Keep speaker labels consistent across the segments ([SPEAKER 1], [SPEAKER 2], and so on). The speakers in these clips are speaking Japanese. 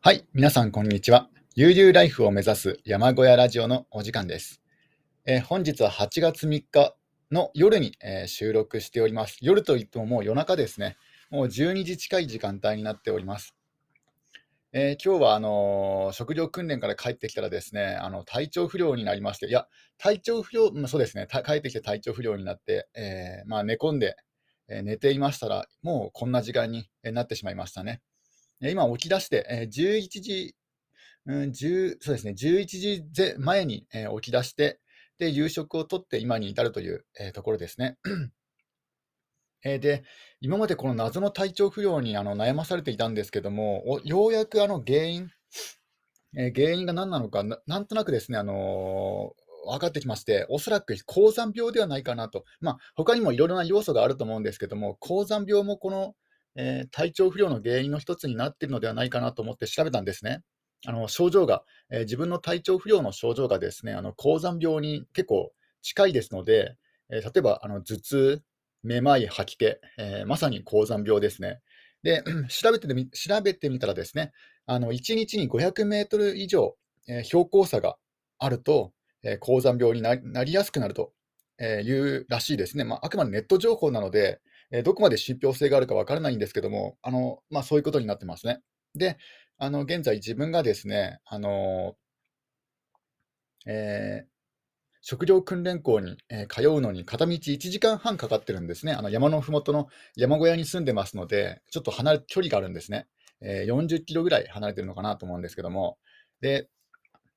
[SPEAKER 1] はい、皆さんこんにちは。悠々ライフを目指す山小屋ラジオのお時間です。えー本日は8月3日の夜に、えー収録しております。夜といってももう夜中ですね。もう12時近い時間帯になっております。えー今日はあのー食料訓練から帰ってきたらですね、あの体調不良になりまして、いや、体調不良、まあ、そうですね、帰ってきて体調不良になって、えーまあ、寝込んで、えー寝ていましたら、もうこんな時間にえなってしまいましたね。今起き出して、えー11時、うん、10そうですね、11時ぜ前に、え起き出して、で、夕食をとって今に至るという、えところですね。えで、今までこの謎の体調不良にあの悩まされていたんですけども、ようやくあの原因、え原因が何なのかな、なんとなくですね、あの分かってきまして、おそらく高山病ではないかなと、まあ、他にもいろいろな要素があると思うんですけども、高山病もこの、えー体調不良の原因の一つになっているのではないかなと思って調べたんですね。あの症状が、えー自分の体調不良の症状がですね、あの高山病に結構近いですので、えー例えばあの頭痛、めまい、吐き気、えーまさに高山病ですね。で、調べてみ調べてみたらですね、あの1日に500メートル以上、えー標高差があると、えー高山病になりやすくなると、いうらしいですね。まあ、あくまでネット情報なので、えーどこまで信憑性があるかわからないんですけども、あのまあ、そういうことになってますね。で、あの現在、自分がですね、あのえー食料訓練校に、えー通うのに片道1時間半かかってるんですね。あの山のふもとの山小屋に住んでますので、ちょっと離れ距離があるんですね。えー40キロぐらい離れてるのかなと思うんですけども、で、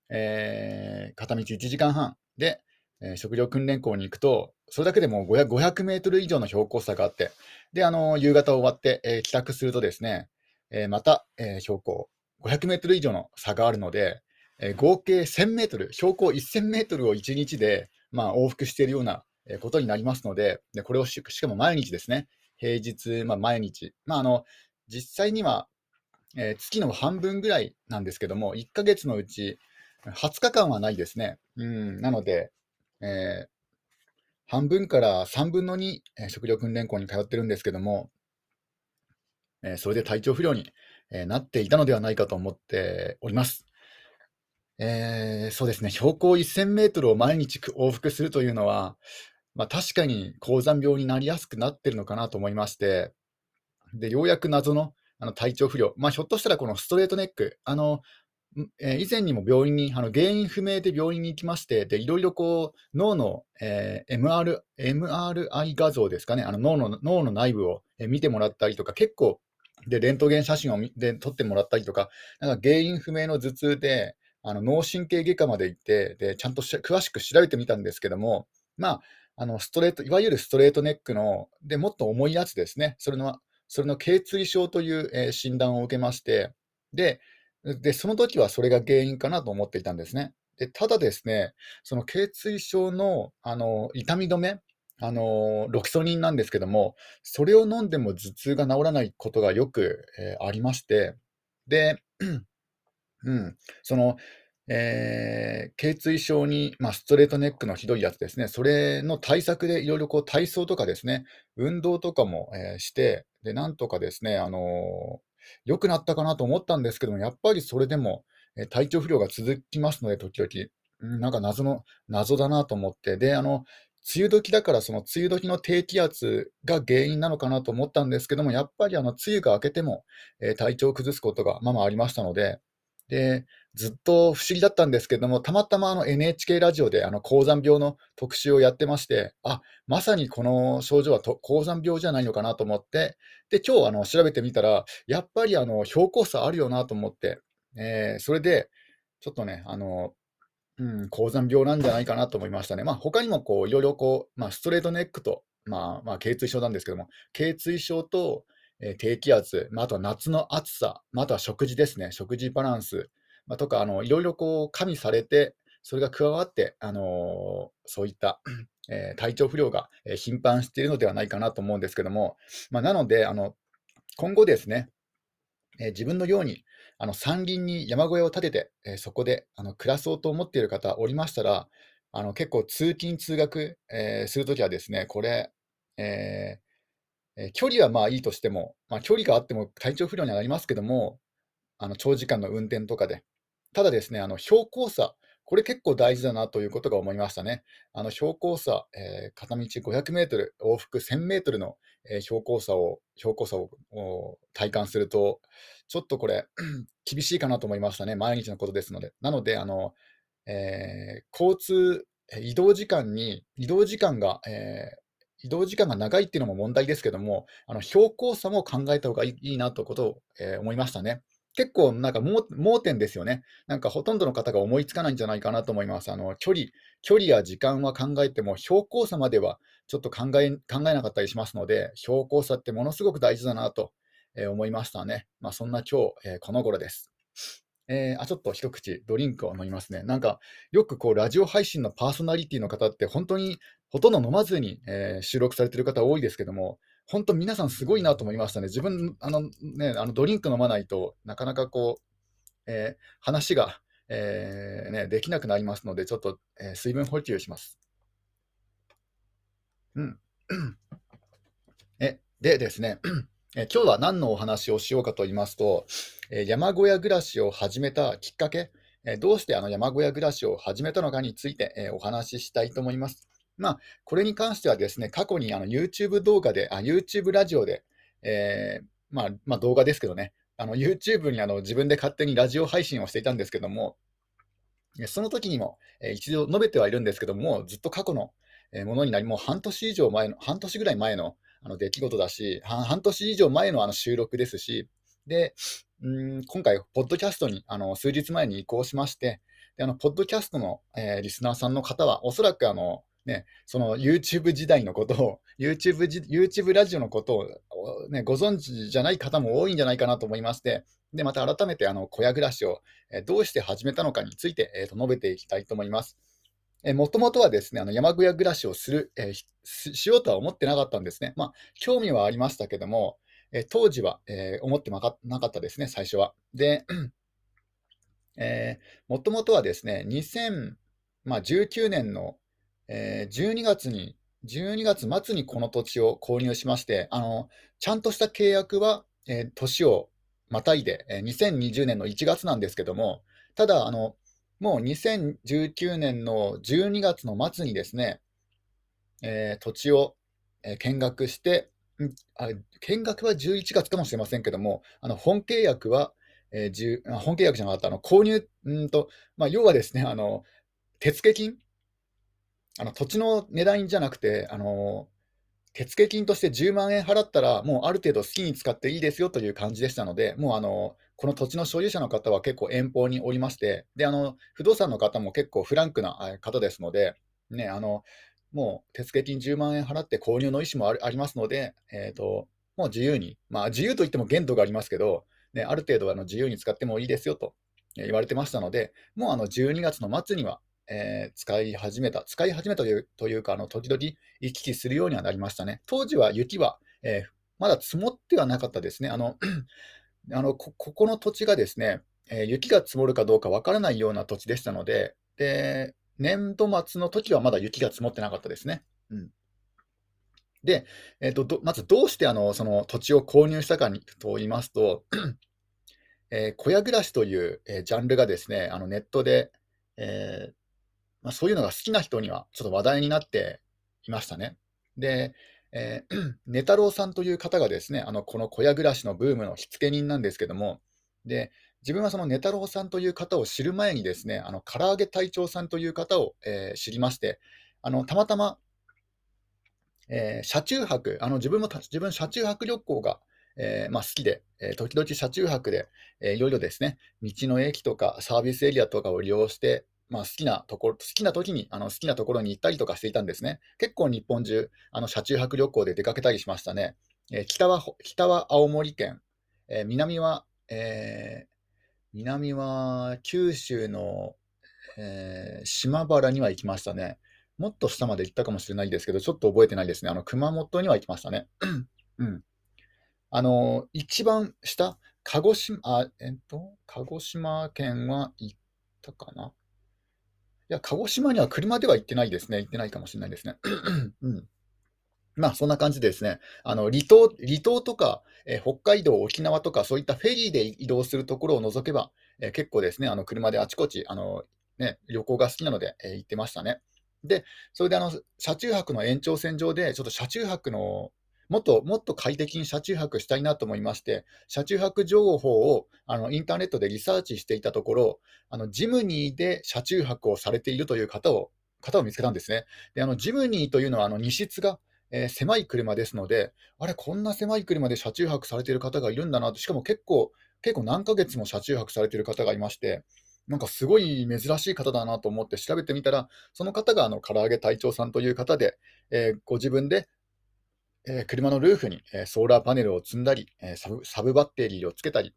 [SPEAKER 1] えー片道1時間半で、えー食料訓練校に行くと、それだけでも500、500メートル以上の標高差があって、で、あの夕方終わって、えー帰宅するとですね、えーまた、えー標高500メートル以上の差があるので、えー合計1000メートル、標高1000メートルを1日で、まあ、往復しているようなことになりますので、でこれをししかも毎日ですね、平日、まあ、毎日、まあ、あの実際には、えー月の半分ぐらいなんですけども、1ヶ月のうち20日間はないですね。うんなので、えー半分から3分の2、え食料訓練校に通ってるんですけども、えーそれで体調不良に、えなっていたのではないかと思っております。えそうですね、標高1000メートルを毎日往復するというのは、まあ、確かに高山病になりやすくなってるのかなと思いまして、で、ようやく謎のあの体調不良、まあ、ひょっとしたらこのストレートネック、あの、えー以前にも病院に、あの原因不明で病院に行きまして、いろいろこう、脳の、えー MR、MRI 画像ですかね、あの脳の脳の内部を見てもらったりとか、結構、で、レントゲン写真をで撮ってもらったりとか、なんか原因不明の頭痛で、あの脳神経外科まで行って、で、ちゃんと詳しく調べてみたんですけども、まあ、あのストレート、いわゆるストレートネックの、で、もっと重いやつですね、それの、それの頚椎症という、えー診断を受けまして、で、で、その時はそれが原因かなと思っていたんですね。で、ただですね、その頚椎症の、あの痛み止め、あのロキソニンなんですけども、それを飲んでも頭痛が治らないことがよく、えーありまして、で、うん、その、えー頚椎症に、まあ、ストレートネックのひどいやつですね、それの対策でいろいろこう体操とかですね、運動とかも、えーして、で、なんとかですね、あのー良くなったかなと思ったんですけども、やっぱりそれでも、え体調不良が続きますので、時々、なんか謎の、謎だなと思って、で、あの、梅雨時だから、その梅雨時の低気圧が原因なのかなと思ったんですけども、やっぱりあの梅雨が明けても、えー体調を崩すことがまあまありましたので、で、ずっと不思議だったんですけども、たまたまあの NHK ラジオであの高山病の特集をやってまして、あ、まさにこの症状はと高山病じゃないのかなと思って、で、今日あの調べてみたら、やっぱりあの標高差あるよなと思って、えーそれで、ちょっとね、あの、うん、高山病なんじゃないかなと思いましたね。まあ、他にもこういろいろこう、まあ、ストレートネックと、まあ、まあ、頚椎症なんですけども、頚椎症と、えー低気圧、まあ、あとは夏の暑さ、まあ、あとは食事ですね、食事バランス、まあ、とか、あのいろいろこう加味されて、それが加わって、あのそういった、えー体調不良がえ頻繁しているのではないかなと思うんですけども、まあ、なので、あの今後ですね、えー自分のようにあの山林に山小屋を建てて、えーそこであの暮らそうと思っている方おりましたら、あの結構通勤・通学、えーするときはですね、これ、ええ距離はまあいいとしても、まあ、距離があっても体調不良にはなりますけども、あの長時間の運転とかで。ただですね、あの標高差、これ結構大事だなということが思いましたね。あの標高差、えー、片道500メートル、往復1000メートルの、え、標高差を標高差を体感すると、ちょっとこれ、厳しいかなと思いましたね、毎日のことですので。なので、あのえー、交通、移動時間に、移動時間が、え移動時間が長いっていうのも問題ですけども、あの標高差も考えた方がいいなということを、え思いましたね。結構なんか盲点ですよね。なんかほとんどの方が思いつかないんじゃないかなと思います。あの距離、距離や時間は考えても、標高差まではちょっと考え考えなかったりしますので、標高差ってものすごく大事だなと思いましたね。まあ、そんな今日、えー、この頃です。えー、あ、ちょっと一口ドリンクを飲みますね。なんか、よくこう、ラジオ配信のパーソナリティの方って、本当にほとんど飲まずに、えー、収録されてる方多いですけども、本当皆さんすごいなと思いましたね。自分、あのね、あのドリンク飲まないとなかなかこう、えー、話が、えー、ね、できなくなりますので、ちょっと、えー、水分補給します。うん。え、でですね、え今日は何のお話をしようかと言いますと、え山小屋暮らしを始めたきっかけ、えどうしてあの山小屋暮らしを始めたのかについて、えお話ししたいと思います。まあ、これに関してはですね、過去にあの YouTube 動画で、あ YouTube ラジオで、えー、まあ、まあ、動画ですけどね、あの YouTube にあの自分で勝手にラジオ配信をしていたんですけども、その時にも、え一度述べてはいるんですけども、ずっと過去のものになり、もう半年以上前の、半年ぐらい前のあの出来事だし、半年以上前のあの収録ですし、で、うん今回、ポッドキャストにあの数日前に移行しまして、であのポッドキャストの、えー、リスナーさんの方は、おそらくあのね、その YouTube 時代のことを、YouTube, YouTube ラジオのことを、ね、ご存知じゃない方も多いんじゃないかなと思いまして、でまた改めてあの小屋暮らしを、どうして始めたのかについて、えー、と述べていきたいと思います。もともとはですね、あの山小屋暮らしをする、えー、しようとは思ってなかったんですね。まあ、興味はありましたけども、え当時は、えー、思ってなかったですね、最初は。で、えもともとはですね、2019年のえ、12月に、12月末にこの土地を購入しまして、あのちゃんとした契約は、えー、年をまたいで、えー、2020年の1月なんですけども、ただ、あのもう2019年の12月の末にですね、えー、土地を、えー、見学してあ、見学は11月かもしれませんけども、あの本契約は、えー、本契約じゃなかった、あの購入んと、まあ、要はですね、あの手付金、あの土地の値段じゃなくて、あの手付金として10万円払ったら、もうある程度好きに使っていいですよという感じでしたので、もうあのこの土地の所有者の方は結構遠方におりまして、であの不動産の方も結構フランクな方ですので、ね、あのもう手付金10万円払って購入の意思もありますので、えーと、もう自由に、まあ、自由といっても限度がありますけど、ね、ある程度あの自由に使ってもいいですよと言われてましたので、もうあの12月の末にはえー、使い始めた、使い始めたというというか、あの時々行き来するようにはなりましたね。当時は雪は、えー、まだ積もってはなかったですね。あの あのここの土地がですね、えー、雪が積もるかどうかわからないような土地でしたので、で年度末の時はまだ雪が積もってなかったですね。うんで、えーと、まずどうしてあのその土地を購入したかにと言いますと、えー、小屋暮らしという、えー、ジャンルがですね、あのネットで、えー、まあ、そういうのが好きな人にはちょっと話題になっていましたね。で、えー、ネタロウさんという方がですね、あのこの小屋暮らしのブームの火付け人なんですけども、で自分はそのネタロウさんという方を知る前にですね、あの唐揚げ隊長さんという方を、えー、知りまして、あのたまたま、えー、車中泊、あの自分も自分車中泊旅行が、えーまあ、好きで、えー、時々車中泊で、えー、いろいろですね、道の駅とかサービスエリアとかを利用して、まあ、好きなところ、好きな時にあの好きなところに行ったりとかしていたんですね。結構日本中、あの車中泊旅行で出かけたりしましたね。えー、北は北は青森県、えー、南は、えー、南は九州の、え島原には行きましたね。もっと下まで行ったかもしれないですけど、ちょっと覚えてないですね。あの熊本には行きましたね。うん。あの、一番下、鹿児島、あ、えっと、鹿児島県は行ったかなや、鹿児島には車では行ってないですね。行ってないかもしれないですね。うん。まあ、そんな感じでですね、あの離島離島とか、え北海道、沖縄とか、そういったフェリーで移動するところを除けば、え結構ですね、あの車であちこち、あのね、旅行が好きなので、えー行ってましたね。で、それであの車中泊の延長線上で、ちょっと車中泊のもっともっと快適に車中泊したいなと思いまして、車中泊情報をあのインターネットでリサーチしていたところ、あのジムニーで車中泊をされているという方を方を見つけたんですね。であのジムニーというのはあの荷室が、えー狭い車ですので、あれ、こんな狭い車で車中泊されている方がいるんだなと、しかも結構、結構何ヶ月も車中泊されている方がいまして、なんかすごい珍しい方だなと思って調べてみたら、その方があの唐揚げ隊長さんという方で、えーご自分で、え車のルーフに、えソーラーパネルを積んだり、えサブサブバッテリーをつけたり、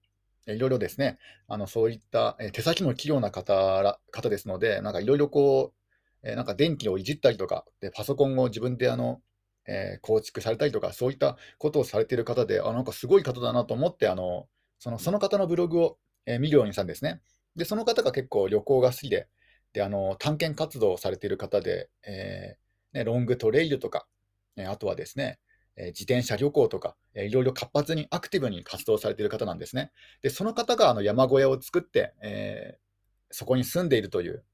[SPEAKER 1] いろいろですね、あのそういった、え手先の器用な方ら方ですので、なんかいろいろこう、えなんか電気をいじったりとか、でパソコンを自分であの、え構築されたりとか、そういったことをされている方で、あなんかすごい方だなと思って、あのそのその方のブログを、え見るようにしたんですね。で、その方が結構旅行が好きで、であの探検活動をされている方で、えーね、ロングトレイルとか、えあとはですね、え自転車旅行とか、えーいろいろ活発にアクティブに活動されている方なんですね。で、その方があの山小屋を作って、えーそこに住んでいるという、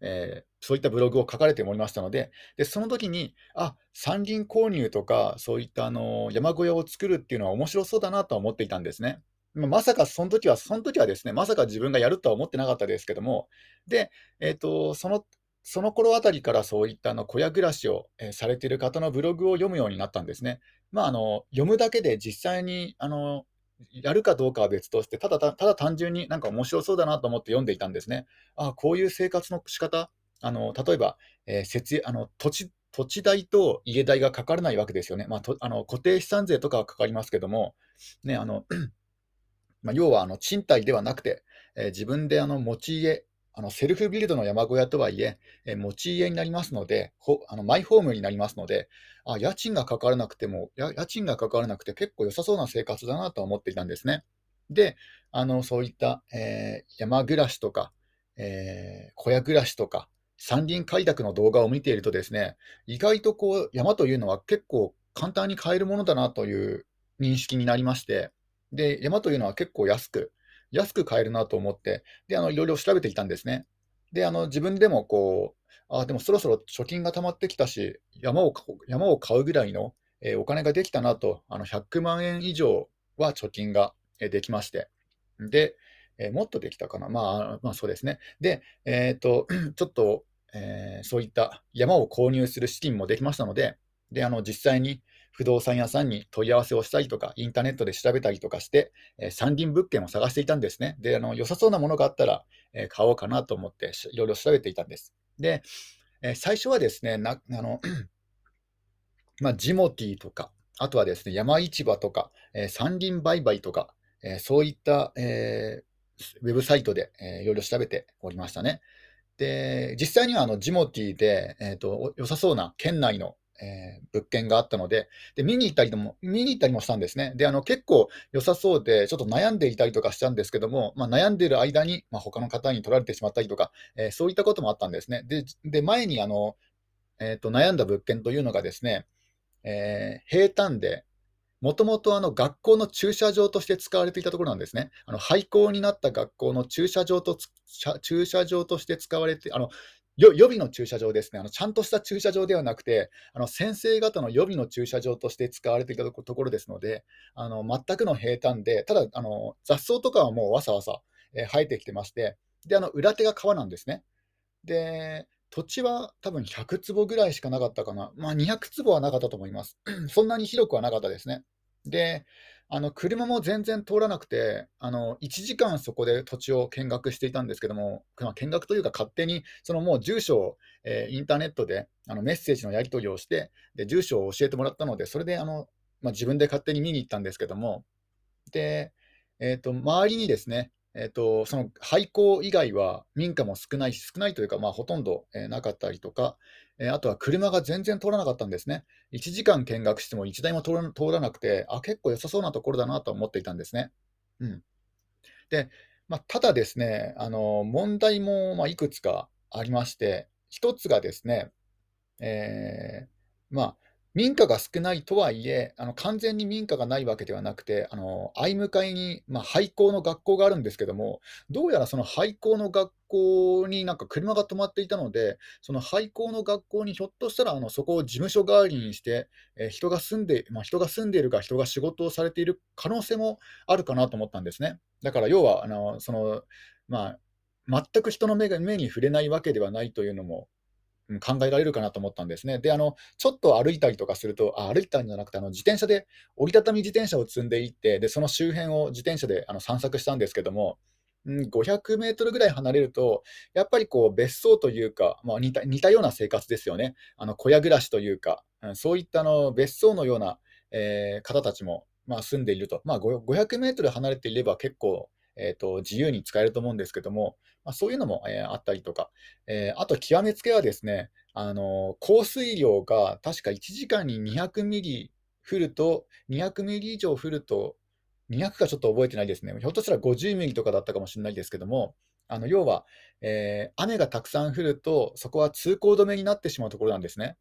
[SPEAKER 1] えーそういったブログを書かれておりましたので、でその時に、あ山林購入とか、そういったあの山小屋を作るっていうのは面白そうだなと思っていたんですね。まさかその時は、その時はですね、まさか自分がやるとは思ってなかったですけども、で、えーとそのその頃あたりからそういったあの小屋暮らしを、えーされている方のブログを読むようになったんですね。まあ、あの読むだけで実際にあのやるかどうかは別として、ただただ単純になんか面白そうだなと思って読んでいたんですね。あこういう生活の仕方あの例えば、えー節あの土地土地代と家代がかからないわけですよね。まあ、とあの固定資産税とかはかかりますけども、ね、あの まあ、要はあの賃貸ではなくて、えー自分であの持ち家、あのセルフビルドの山小屋とはいえ、え持ち家になりますので、ほあのマイホームになりますので、あ家賃がかからなくても、や家賃がかからなくて結構良さそうな生活だなとは思っていたんですね。で、あのそういった、えー山暮らしとか、えー小屋暮らしとか、山林開拓の動画を見ているとですね、意外とこう山というのは結構簡単に買えるものだなという認識になりまして、で山というのは結構安く、安く買えるなと思って、であのいろいろ調べていたんですね。で、あの自分でもこう、あでもそろそろ貯金が溜まってきたし、山を買う山を買うぐらいの、えーお金ができたなと、あの100万円以上は貯金がえーできまして、で、えーもっとできたかな、まあ、まあそうですね。で、えっと、ちょっと、えーそういった山を購入する資金もできましたので、であの実際に不動産屋さんに問い合わせをしたりとか、インターネットで調べたりとかして、えー山林物件を探していたんですね。で、あの良さそうなものがあったら、えー買おうかなと思っていろいろ調べていたんです。で、えー最初はですね、なあの まあ、ジモティとか、あとはですね、山市場とか、えー山林売買とか、えーそういった、えーウェブサイトで、えーいろいろ調べておりましたね。で、実際にはあのジモティで、えーと良さそうな県内の、えー物件があったのでで、見に行ったりも見に行ったりもしたんですね。で、あの結構良さそうで、ちょっと悩んでいたりとかしたんですけども、まあ、悩んでいる間に、まあ、他の方に取られてしまったりとか、えーそういったこともあったんですね。で、で前にあの、えーと悩んだ物件というのがですね、え平坦で、もともとあの学校の駐車場として使われていたところなんですね。あの廃校になった学校の駐車場と駐車場として使われて、あの予備の駐車場ですねあの、ちゃんとした駐車場ではなくて、あの先生方の予備の駐車場として使われていたところですので、あの全くの平坦で、ただあの雑草とかはもうわさわさ、えー生えてきてまして、であの裏手が川なんですね。で、土地は多分100坪ぐらいしかなかったかな、まあ、200坪はなかったと思います。そんなに広くはなかったですね。で、あの車も全然通らなくて、あの1時間そこで土地を見学していたんですけども、見学というか、勝手にそのもう住所を、えーインターネットであのメッセージのやり取りをして、で住所を教えてもらったので、それであの、まあ、自分で勝手に見に行ったんですけども、で、えーと周りにですね、えーとその廃校以外は民家も少ないし、少ないというか、まあ、ほとんど、えーなかったりとか、えあとは車が全然通らなかったんですね。1時間見学しても1台も通らなくて、あ、結構良さそうなところだなと思っていたんですね。うん、で、まあ、ただですね、あの問題もまいくつかありまして、一つがですね、えーまあ、民家が少ないとはいえ、あの完全に民家がないわけではなくて、あの相向かいに、まあ、廃校の学校があるんですけども、どうやらその廃校の学校校になんか車が止まっていたので、その廃校の学校にひょっとしたらあのそこを事務所代わりにして、えー人が住んで、まあ、人が住んでいるか、人が仕事をされている可能性もあるかなと思ったんですね。だから要は、あのそのまあ、全く人の目が目に触れないわけではないというのも、考えられるかなと思ったんですね。で、あの、ちょっと歩いたりとかすると、あ、歩いたんじゃなくて、あの、自転車で、折りたたみ自転車を積んでいって、で、その周辺を自転車であの散策したんですけども、うん、500メートルぐらい離れると、やっぱりこう別荘というか、まあ、似た似たような生活ですよね。あの小屋暮らしというか、そういったの別荘のような、えー方たちも、まあ、住んでいると。まあ、500メートル離れていれば結構、えーと、自由に使えると思うんですけども、まあ、そういうのも、えーあったりとか、えーあと極めつけはですね、あの降水量が確か1時間に200ミリ降ると、200ミリ以上降ると、200かちょっと覚えてないですね、ひょっとしたら50ミリとかだったかもしれないですけども、あの要は、えー雨がたくさん降ると、そこは通行止めになってしまうところなんですね。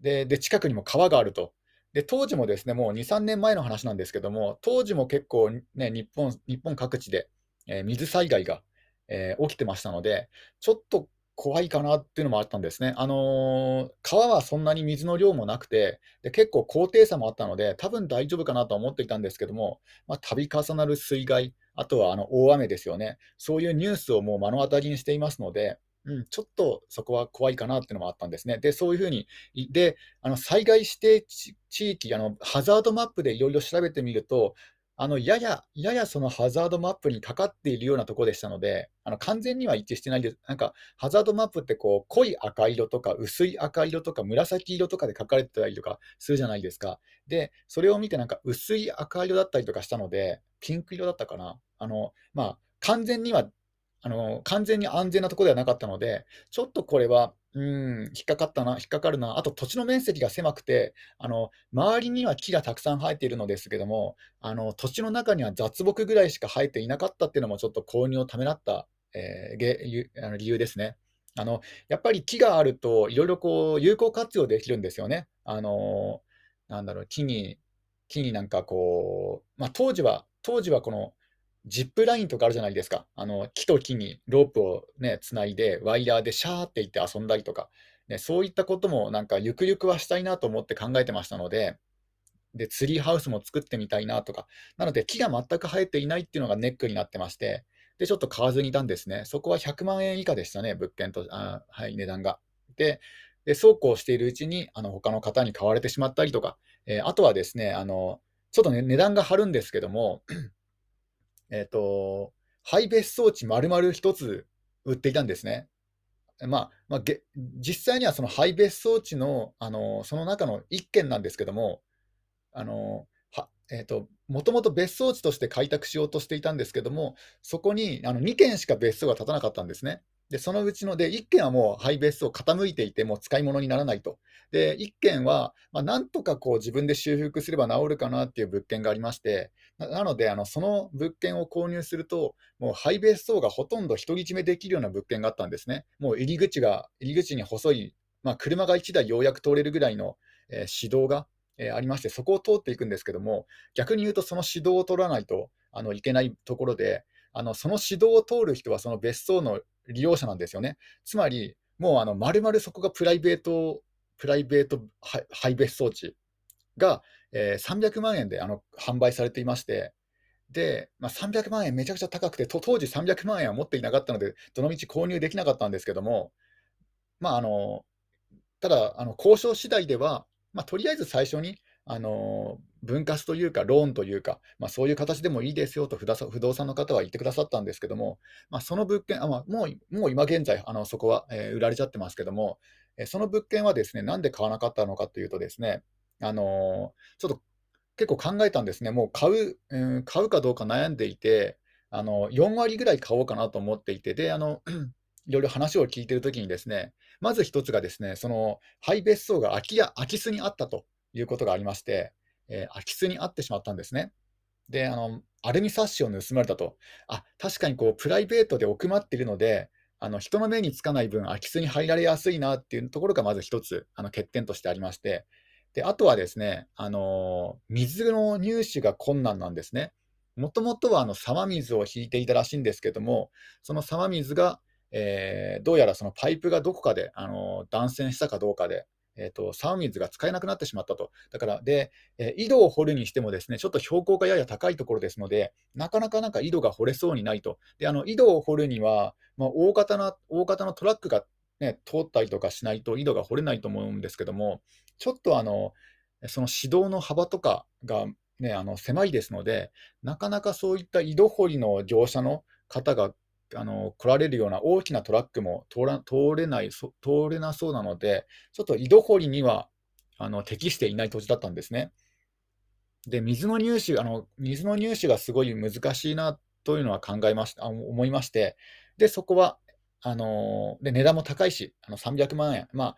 [SPEAKER 1] で、で近くにも川があると。で、当時もですね、もう2、3年前の話なんですけども、当時も結構ね、日本、日本各地で、えー水災害が、えー起きてましたので、ちょっと怖いかなっていうのもあったんですね。あのー川はそんなに水の量もなくて、で結構高低差もあったので、多分大丈夫かなと思っていたんですけども、まあ、度重なる水害、あとはあの大雨ですよね、そういうニュースをもう目の当たりにしていますので、うん、ちょっとそこは怖いかなっていうのもあったんですね。で、そういうふうに、で、あの災害指定地地域、あのハザードマップでいろいろ調べてみると、あのやや、ややそのハザードマップにかかっているようなところでしたので、あの完全には一致してないです。なんか、ハザードマップってこう濃い赤色とか薄い赤色とか紫色とかで書かれてたりとかするじゃないですか。で、それを見てなんか薄い赤色だったりとかしたので、ピンク色だったかな。あの、まあ、完全にはあの完全に安全なところではなかったので、ちょっとこれは、うん、引っかかったな、引っかかるな、あと土地の面積が狭くて、あの周りには木がたくさん生えているのですけども、あの土地の中には雑木ぐらいしか生えていなかったっていうのも、ちょっと購入をためらった、えーげゆあの理由ですね。あのやっぱり木があると、いろいろこう有効活用できるんですよね。あのなんだろう、木に、木になんかこう、まあ、当時は、当時はこのジップラインとかあるじゃないですか。あの木と木にロープをね、つないで、ワイヤーでシャーっていって遊んだりとか、ね、そういったこともなんかゆくゆくはしたいなと思って考えてましたので、で、ツリーハウスも作ってみたいなとか、なので木が全く生えていないっていうのがネックになってまして、で、ちょっと買わずにいたんですね。そこは100万円以下でしたね、物件と、あはい、値段が。で、でそうこうしているうちに、あの他の方に買われてしまったりとか、えーあとはですね、あのちょっとね、値段が張るんですけども、えっと、廃別荘地丸々一つ売っていたんですね。まあ、まあ、実際にはその廃別荘地の、あのその中の1軒なんですけども、あのはえーと、もともと別荘地として開拓しようとしていたんですけども、そこにあの2軒しか別荘が建たなかったんですね。で、そのうちので1軒はもう廃別荘傾いていて、もう使い物にならないと。で、1軒は、まあ、なんとかこう自分で修復すれば治るかなっていう物件がありまして、なのであの、その物件を購入すると、もう廃別荘がほとんど独り占めできるような物件があったんですね。もう入り口が、入り口に細い、まあ、車が1台ようやく通れるぐらいの、えー市道が、えーありまして、そこを通っていくんですけども、逆に言うと、その指導を取らないとあのいけないところで、あのその指導を通る人はその別荘の利用者なんですよね。つまり、もうあの丸々そこがプライベート、プライベート廃廃別荘地が、えー300万円であの販売されていまして、で、まあ、300万円めちゃくちゃ高くて、当時300万円は持っていなかったので、どのみち購入できなかったんですけども、まあ、あのただ、あの交渉次第では、まあ、とりあえず最初に、あの分割というか、ローンというか、まあ、そういう形でもいいですよと不動産の方は言ってくださったんですけども、まあ、その物件、あまあ、もうもう今現在、あのそこは、えー売られちゃってますけども、えーその物件はですね、なんで買わなかったのかというとですね、あのちょっと結構考えたんですね、もう買う、うん買うかどうか悩んでいて、あの4割ぐらい買おうかなと思っていて、であの いろいろ話を聞いてるときにですね、まず一つがですね、その廃別荘が空き家空き巣にあったと。いうことがありまして、えー空き巣にあってしまったんですね。で、あのアルミサッシを盗まれたと。あ、確かにこうプライベートで奥まっているので、あの人の目につかない分、空き巣に入られやすいなっていうところがまず一つ、あの欠点としてありまして、で、あとはですね、あの、水の入手が困難なんですね。もともとはあの沢水を引いていたらしいんですけども、その沢水が、えーどうやらそのパイプがどこかで、あの、断線したかどうかで、えーと、沢水が使えなくなってしまったと。だから、で、えー井戸を掘るにしてもですね、ちょっと標高がやや高いところですので、なかなかなんか井戸が掘れそうにないと。で、あの井戸を掘るには、まあ、大型な大型のトラックが、ね、通ったりとかしないと井戸が掘れないと思うんですけども、ちょっとあのその指導の幅とかが、ね、あの狭いですので、なかなかそういった井戸掘りの業者の方があの来られるような大きなトラックも通ら通れない通れなそうなので、ちょっと井戸掘りにはあの適していない土地だったんですね。で、水の入手、あの水の入手がすごい難しいなというのは考えましたあ思いまして、で、そこはあので値段も高いし、あの300万円、まあ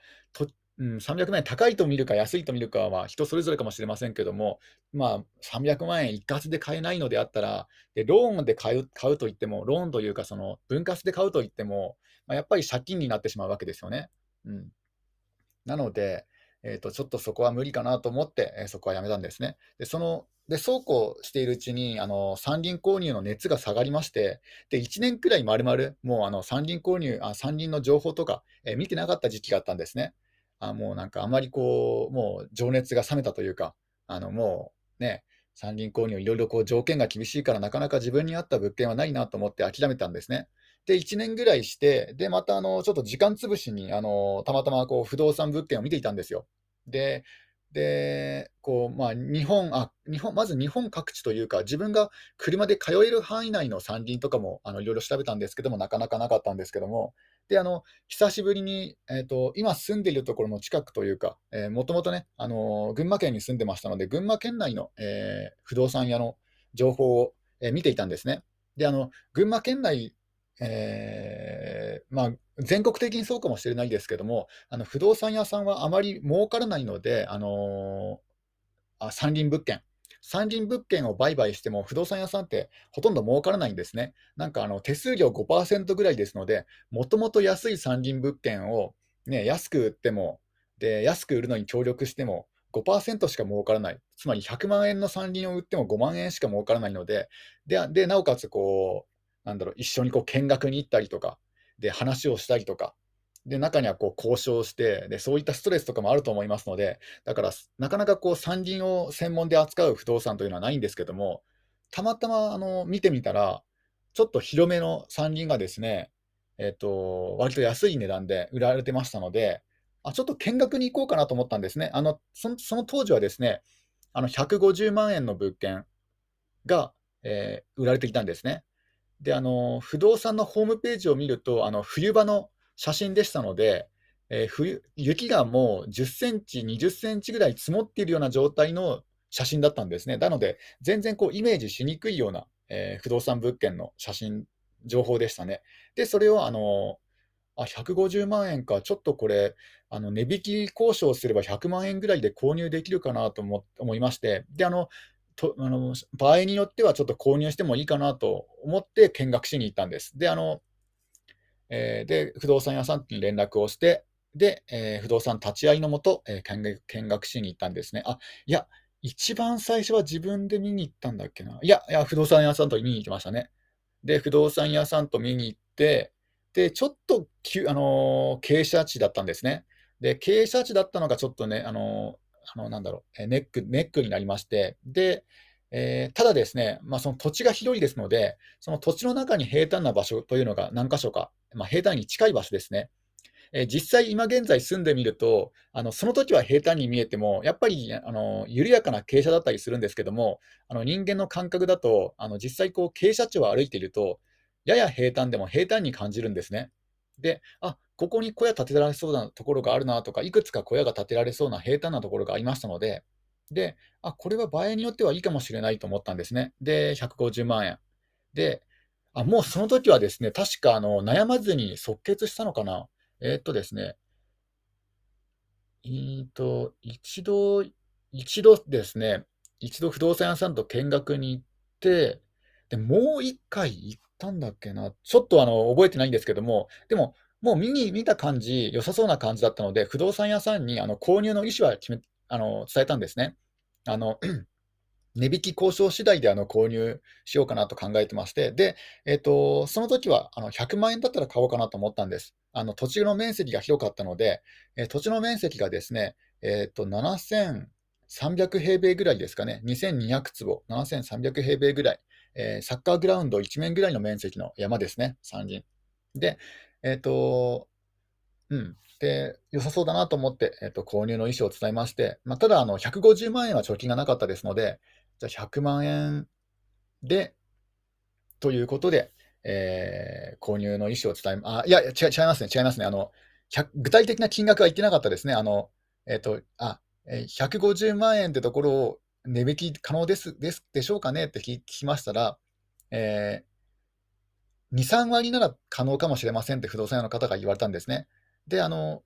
[SPEAKER 1] うん、300万円高いと見るか安いと見るかは人それぞれかもしれませんけども、まあ、300万円一括で買えないのであったら、でローンで買う買うといっても、ローンというか、その分割で買うといっても、まあ、やっぱり借金になってしまうわけですよね。うん、なので、えーと、ちょっとそこは無理かなと思って、えー、そこはやめたんですね。で、そのでそうこうしているうちにあの山林購入の熱が下がりまして、で1年くらいまるまる、もうあの山林購入あ、山林の情報とか、えー、見てなかった時期があったんですね。あもうなんかあまりこう、もう情熱が冷めたというか、あのもうね、山林購入、いろいろこう条件が厳しいから、なかなか自分に合った物件はないなと思って諦めたんですね。で、1年ぐらいして、で、またあのちょっと時間潰しにあのたまたまこう不動産物件を見ていたんですよ。で、で、こう、まあ、日本、あ、日本、まず日本各地というか、自分が車で通える範囲内の山林とかも、あの、いろいろ調べたんですけども、なかなかなかったんですけども、で、あの、久しぶりに、えっと、今住んでいるところの近くというか、えー、もともとね、あの、群馬県に住んでましたので、群馬県内の、えー不動産屋の情報を、え見ていたんですね。で、あの、群馬県内えーまあ、全国的にそうかもしれないですけども、あの不動産屋さんはあまり儲からないので、あのーあ山林物件、山林物件を売買しても、不動産屋さんってほとんど儲からないんですね。なんかあの手数料5%ぐらいですので、もともと安い山林物件を、ね、安く売ってもで、安く売るのに協力しても、5%しか儲からない、つまり100万円の山林を売っても5万円しか儲からないので、ででなおかつこう、なんだろう、一緒にこう見学に行ったりとか、で、話をしたりとか、で、中にはこう交渉して、で、そういったストレスとかもあると思いますので、だから、なかなかこう山林を専門で扱う不動産というのはないんですけども、たまたまあの見てみたら、ちょっと広めの山林がですね、えっと、割と安い値段で売られてましたので、あ、ちょっと見学に行こうかなと思ったんですね。あの、その当時はですね、あの150万円の物件が、えー売られていたんですね。で、あの、不動産のホームページを見ると、あの、冬場の写真でしたので、えー冬、雪がもう10センチ、20センチぐらい積もっているような状態の写真だったんですね。なので、全然こうイメージしにくいような、えー不動産物件の写真、情報でしたね。で、それをあの、あ、150万円か、ちょっとこれ、あの値引き交渉すれば100万円ぐらいで購入できるかなと思思いまして、で、あの、とあの場合によってはちょっと購入してもいいかなと思って見学しに行ったんです。で、あのえーで不動産屋さんに連絡をして、で、えー不動産立ち会いのもと、えー見学見学しに行ったんですね。あ、いや、一番最初は自分で見に行ったんだっけな。いや、いや不動産屋さんと見に行きましたね。で、不動産屋さんと見に行って、で、ちょっと、あのー傾斜地だったんですね。で、傾斜地だったのがちょっとね、あのあの、なんだろう、ネック、ネックになりまして、で、えーただですね、まあ、その土地が広いですので、その土地の中に平坦な場所というのが何箇所か、まあ、平坦に近い場所ですね。えー実際、今現在住んでみると、あのその時は平坦に見えても、やっぱりあの緩やかな傾斜だったりするんですけども、あの人間の感覚だと、あの実際こう傾斜地を歩いていると、やや平坦でも平坦に感じるんですね。で、あここに小屋建てられそうなところがあるなとか、いくつか小屋が建てられそうな平坦なところがありましたので、で、あ、これは場合によってはいいかもしれないと思ったんですね。で、150万円。で、あ、もうその時はですね、確かあの悩まずに即決したのかな。えーっとですね、えっと、一度、一度ですね、一度不動産屋さんと見学に行って、で、もう一回行ったんだっけな。ちょっとあの覚えてないんですけども、でも、もう見に見た感じ、良さそうな感じだったので、不動産屋さんにあの購入の意思は決めあの伝えたんですね。あの 値引き交渉次第であの購入しようかなと考えてまして、で、えーと、その時はあの100万円だったら買おうかなと思ったんです。あの土地の面積が広かったので、えー、土地の面積がですね、えーと、7300平米ぐらいですかね、2200坪、7300平米ぐらい、え、サッカーグラウンド1面ぐらいの面積の山ですね、山林。で、えっ、ー、と、うん、で、良さそうだなと思って、えーと、購入の意思を伝えまして、まあ、ただあの、150万円は貯金がなかったですので、じゃあ100万円で、ということで、えー、購入の意思を伝え、あ、いや、違いますね、違いますね。あの、具体的な金額は言ってなかったですね。あの、えっ、ー、と、あ、150万円ってところを値引き可能ですですでしょうかねって聞きましたら、えー、2、3割なら可能かもしれませんって不動産屋の方が言われたんですね。で、あの、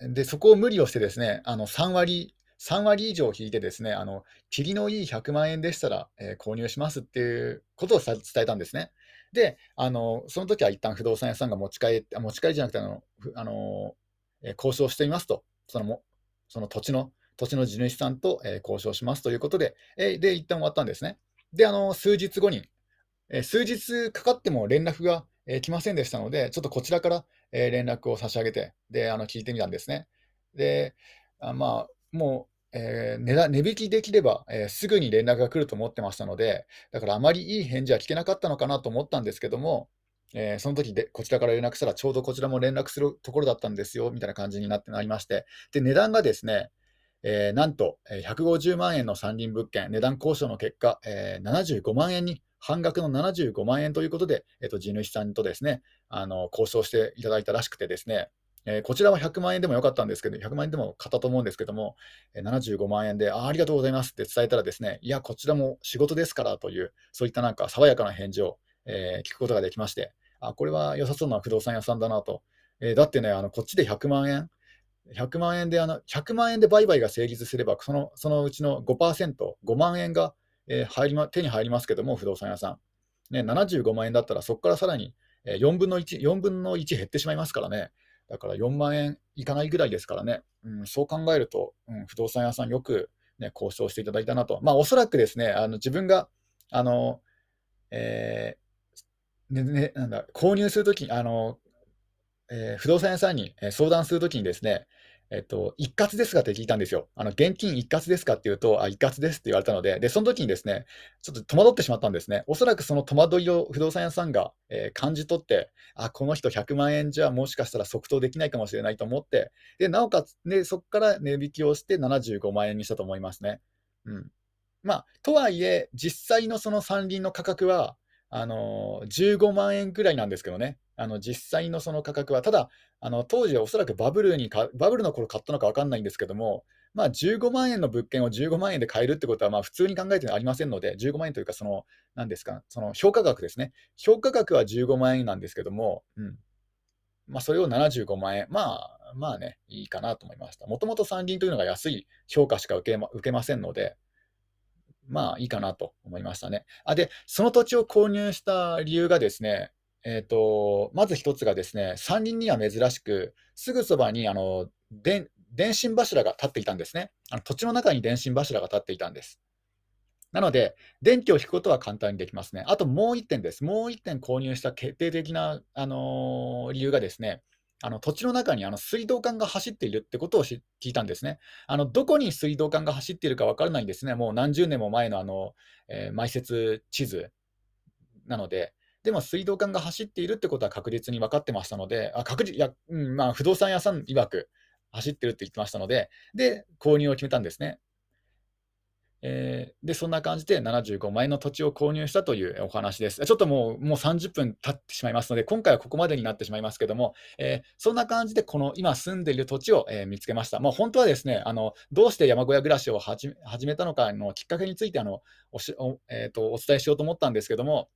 [SPEAKER 1] でそこを無理をしてですね、あの3割、3割以上引いてですね、あの、霧のいい100万円でしたら、えー、購入しますっていうことを伝えたんですね。で、あの、その時は一旦不動産屋さんが持ち帰って持ち帰りじゃなくて、あの、あのえー、交渉してみますと、そのもその土地の、土地の地主さんと、えー、交渉しますということで、えー、で、一旦終わったんですね。で、あの、数日後に、え、数日かかっても連絡が、え、来ませんでしたので、ちょっとこちらから、え、連絡を差し上げて、で、あの、聞いてみたんですね。で、あまあ、もう、えー、値値引きできれば、えー、すぐに連絡が来ると思ってましたので、だからあまりいい返事は聞けなかったのかなと思ったんですけども、えー、その時でこちらから連絡したら、ちょうどこちらも連絡するところだったんですよみたいな感じになってなりまして、で値段がですね、えー、なんと150万円の山林物件、値段交渉の結果、えー、75万円に、半額の75万円ということで、えーと、地主さんとですねあの交渉していただいたらしくてですね、えー、こちらは100万円でもよかったんですけど、100万円でも買ったと思うんですけども、え75万円であ、ありがとうございますって伝えたらですね、いや、こちらも仕事ですからという、そういったなんか爽やかな返事を、えー、聞くことができまして、あ、これは良さそうな不動産屋さんだなと。えー、だってね、あのこっちで100万円、100万円であの、100万円で売買が成立すれば、そのそのうちの5%、5万円が、えー、入りま、手に入りますけども、不動産屋さん。ね、75万円だったら、そこからさらに、4分の1、4分の1減ってしまいますからね。だから4万円いかないぐらいですからね。うん、そう考えると、うん、不動産屋さんよく、ね、交渉していただいたなと。まあ、おそらくですね、あの自分が、あの、えねね、なんだ購入するとき、あのえー、不動産屋さんに相談するときにですね、えっと、一括ですかって聞いたんですよ。あの現金一括ですかって言うと、あ、一括ですって言われたので、で、その時にですね、ちょっと戸惑ってしまったんですね。おそらくその戸惑いを不動産屋さんが、えー、感じ取って、あ、この人100万円じゃもしかしたら即答できないかもしれないと思って、で、なおかつ、ね、そこから値引きをして75万円にしたと思いますね。うん。まあ、とはいえ、実際のその山林の価格は、あの15万円くらいなんですけどね、あの実際のその価格は、ただ、あの当時はおそらくバブルにか、バブルの頃買ったのか分かんないんですけども、まあ、15万円の物件を15万円で買えるってことは、まあ、普通に考えてありませんので、15万円というか、その、なんですか、その評価額ですね。評価額は15万円なんですけども、うんまあ、それを75万円、まあ、まあね、いいかなと思いました。もともと参議院というのが安い評価しか受けま受けませんので、まあいいかなと思いましたね。あで、その土地を購入した理由がですね、えーと、まず一つがですね、山林には珍しく、すぐそばにあの電信柱が立っていたんですねあの。土地の中に電信柱が立っていたんです。なので、電気を引くことは簡単にできますね。あともう1点です。もう1点購入した決定的な、あのー、理由がですね、あの土地の中にあの水道管が走っているってことを聞いたんですね。あのどこに水道管が走っているか分からないんですね。もう何十年も前のあの、えー、埋設地図なので。でも水道管が走っているってことは確実に分かってましたので、あ確実いや、うんまあ、不動産屋さん曰く走ってるって言ってましたので、で、購入を決めたんですね。えー、で、そんな感じで75万円の土地を購入したというお話です。ちょっともうもう30分経ってしまいますので、今回はここまでになってしまいますけども、えー、そんな感じで、この今住んでいる土地を、えー、見つけました。もう本当はですねあの、どうして山小屋暮らしを始めたのかのきっかけについてあのおしお,、えーと、お伝えしようと思ったんですけども、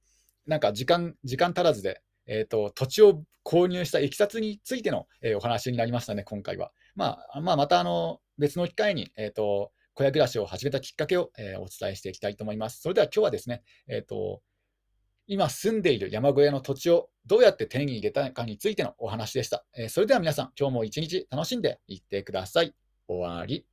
[SPEAKER 1] なんか時間時間足らずで、えーと、土地を購入したいきさつについての、えお話になりましたね、今回は。まあ、まあ、またあの別の機会に、えーと小屋暮らしを始めたきっかけを、えー、お伝えしていきたいと思います。それでは今日はですね、えーと、今住んでいる山小屋の土地をどうやって手に入れたかについてのお話でした。えー、それでは皆さん、今日も一日楽しんでいってください。終わり。